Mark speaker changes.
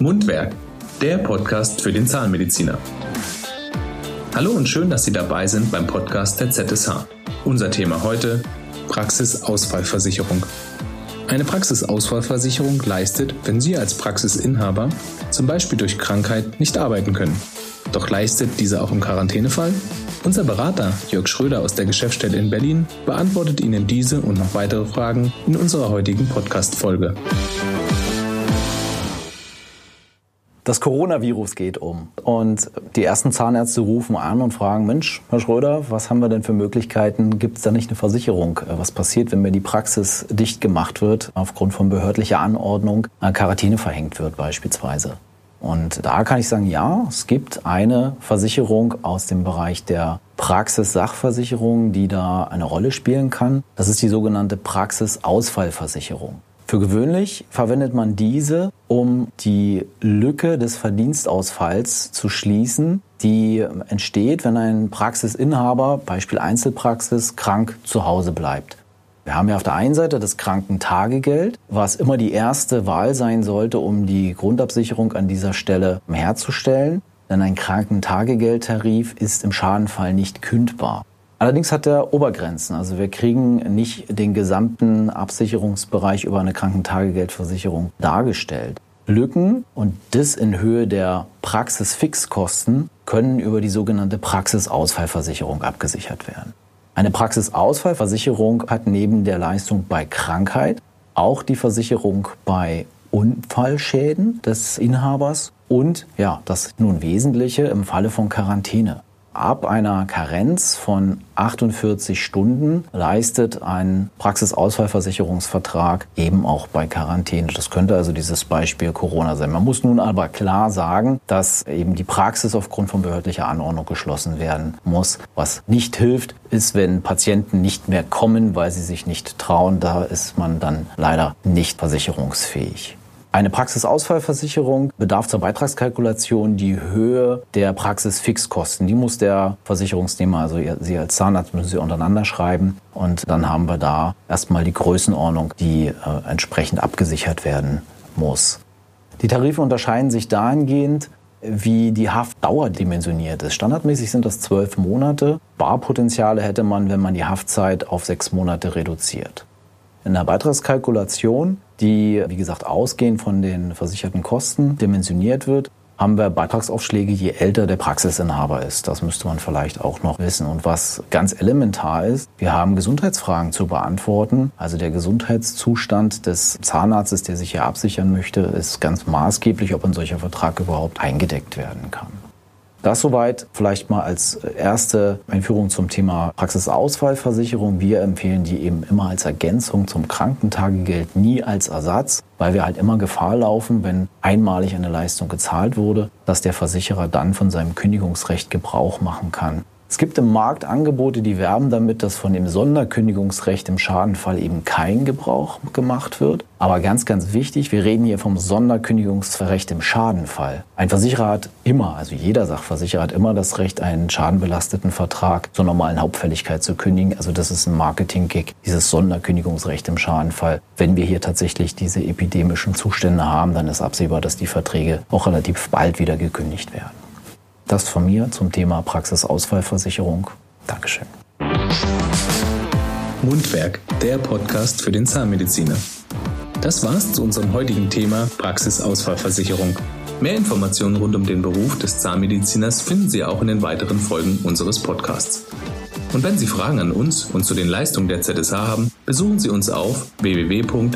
Speaker 1: Mundwerk, der Podcast für den Zahnmediziner. Hallo und schön, dass Sie dabei sind beim Podcast der ZSH. Unser Thema heute Praxisausfallversicherung. Eine Praxisausfallversicherung leistet, wenn Sie als Praxisinhaber zum Beispiel durch Krankheit nicht arbeiten können. Doch leistet diese auch im Quarantänefall? Unser Berater Jörg Schröder aus der Geschäftsstelle in Berlin beantwortet Ihnen diese und noch weitere Fragen in unserer heutigen Podcast-Folge.
Speaker 2: Das Coronavirus geht um und die ersten Zahnärzte rufen an und fragen, Mensch, Herr Schröder, was haben wir denn für Möglichkeiten? Gibt es da nicht eine Versicherung? Äh, was passiert, wenn mir die Praxis dicht gemacht wird, aufgrund von behördlicher Anordnung, eine Quarantäne verhängt wird beispielsweise? Und da kann ich sagen, ja, es gibt eine Versicherung aus dem Bereich der Praxissachversicherung, die da eine Rolle spielen kann. Das ist die sogenannte Praxisausfallversicherung. Für gewöhnlich verwendet man diese, um die Lücke des Verdienstausfalls zu schließen, die entsteht, wenn ein Praxisinhaber, Beispiel Einzelpraxis, krank zu Hause bleibt. Wir haben ja auf der einen Seite das Krankentagegeld, was immer die erste Wahl sein sollte, um die Grundabsicherung an dieser Stelle herzustellen. Denn ein Krankentagegeldtarif ist im Schadenfall nicht kündbar. Allerdings hat er Obergrenzen. Also wir kriegen nicht den gesamten Absicherungsbereich über eine Krankentagegeldversicherung dargestellt. Lücken und das in Höhe der Praxisfixkosten können über die sogenannte Praxisausfallversicherung abgesichert werden. Eine Praxisausfallversicherung hat neben der Leistung bei Krankheit auch die Versicherung bei Unfallschäden des Inhabers und ja, das nun Wesentliche im Falle von Quarantäne. Ab einer Karenz von 48 Stunden leistet ein Praxisausfallversicherungsvertrag eben auch bei Quarantäne. Das könnte also dieses Beispiel Corona sein. Man muss nun aber klar sagen, dass eben die Praxis aufgrund von behördlicher Anordnung geschlossen werden muss. Was nicht hilft, ist, wenn Patienten nicht mehr kommen, weil sie sich nicht trauen. Da ist man dann leider nicht versicherungsfähig. Eine Praxisausfallversicherung bedarf zur Beitragskalkulation die Höhe der Praxisfixkosten. Die muss der Versicherungsnehmer, also Sie als Zahnarzt müssen Sie untereinander schreiben. Und dann haben wir da erstmal die Größenordnung, die äh, entsprechend abgesichert werden muss. Die Tarife unterscheiden sich dahingehend, wie die Haftdauer dimensioniert ist. Standardmäßig sind das zwölf Monate. Barpotenziale hätte man, wenn man die Haftzeit auf sechs Monate reduziert. In der Beitragskalkulation, die wie gesagt ausgehend von den versicherten Kosten dimensioniert wird, haben wir Beitragsaufschläge, je älter der Praxisinhaber ist. Das müsste man vielleicht auch noch wissen. Und was ganz elementar ist, wir haben Gesundheitsfragen zu beantworten. Also der Gesundheitszustand des Zahnarztes, der sich hier absichern möchte, ist ganz maßgeblich, ob ein solcher Vertrag überhaupt eingedeckt werden kann. Das soweit vielleicht mal als erste Einführung zum Thema Praxisausfallversicherung. Wir empfehlen die eben immer als Ergänzung zum Krankentagegeld, nie als Ersatz, weil wir halt immer Gefahr laufen, wenn einmalig eine Leistung gezahlt wurde, dass der Versicherer dann von seinem Kündigungsrecht Gebrauch machen kann. Es gibt im Markt Angebote, die werben damit, dass von dem Sonderkündigungsrecht im Schadenfall eben kein Gebrauch gemacht wird. Aber ganz, ganz wichtig, wir reden hier vom Sonderkündigungsrecht im Schadenfall. Ein Versicherer hat immer, also jeder Sachversicherer hat immer das Recht, einen schadenbelasteten Vertrag zur normalen Hauptfälligkeit zu kündigen. Also das ist ein Marketing-Gig, dieses Sonderkündigungsrecht im Schadenfall. Wenn wir hier tatsächlich diese epidemischen Zustände haben, dann ist absehbar, dass die Verträge auch relativ bald wieder gekündigt werden. Das von mir zum Thema Praxisausfallversicherung. Dankeschön.
Speaker 1: Mundwerk, der Podcast für den Zahnmediziner. Das war's zu unserem heutigen Thema Praxisausfallversicherung. Mehr Informationen rund um den Beruf des Zahnmediziners finden Sie auch in den weiteren Folgen unseres Podcasts. Und wenn Sie Fragen an uns und zu den Leistungen der ZSH haben, besuchen Sie uns auf www.zsh.de.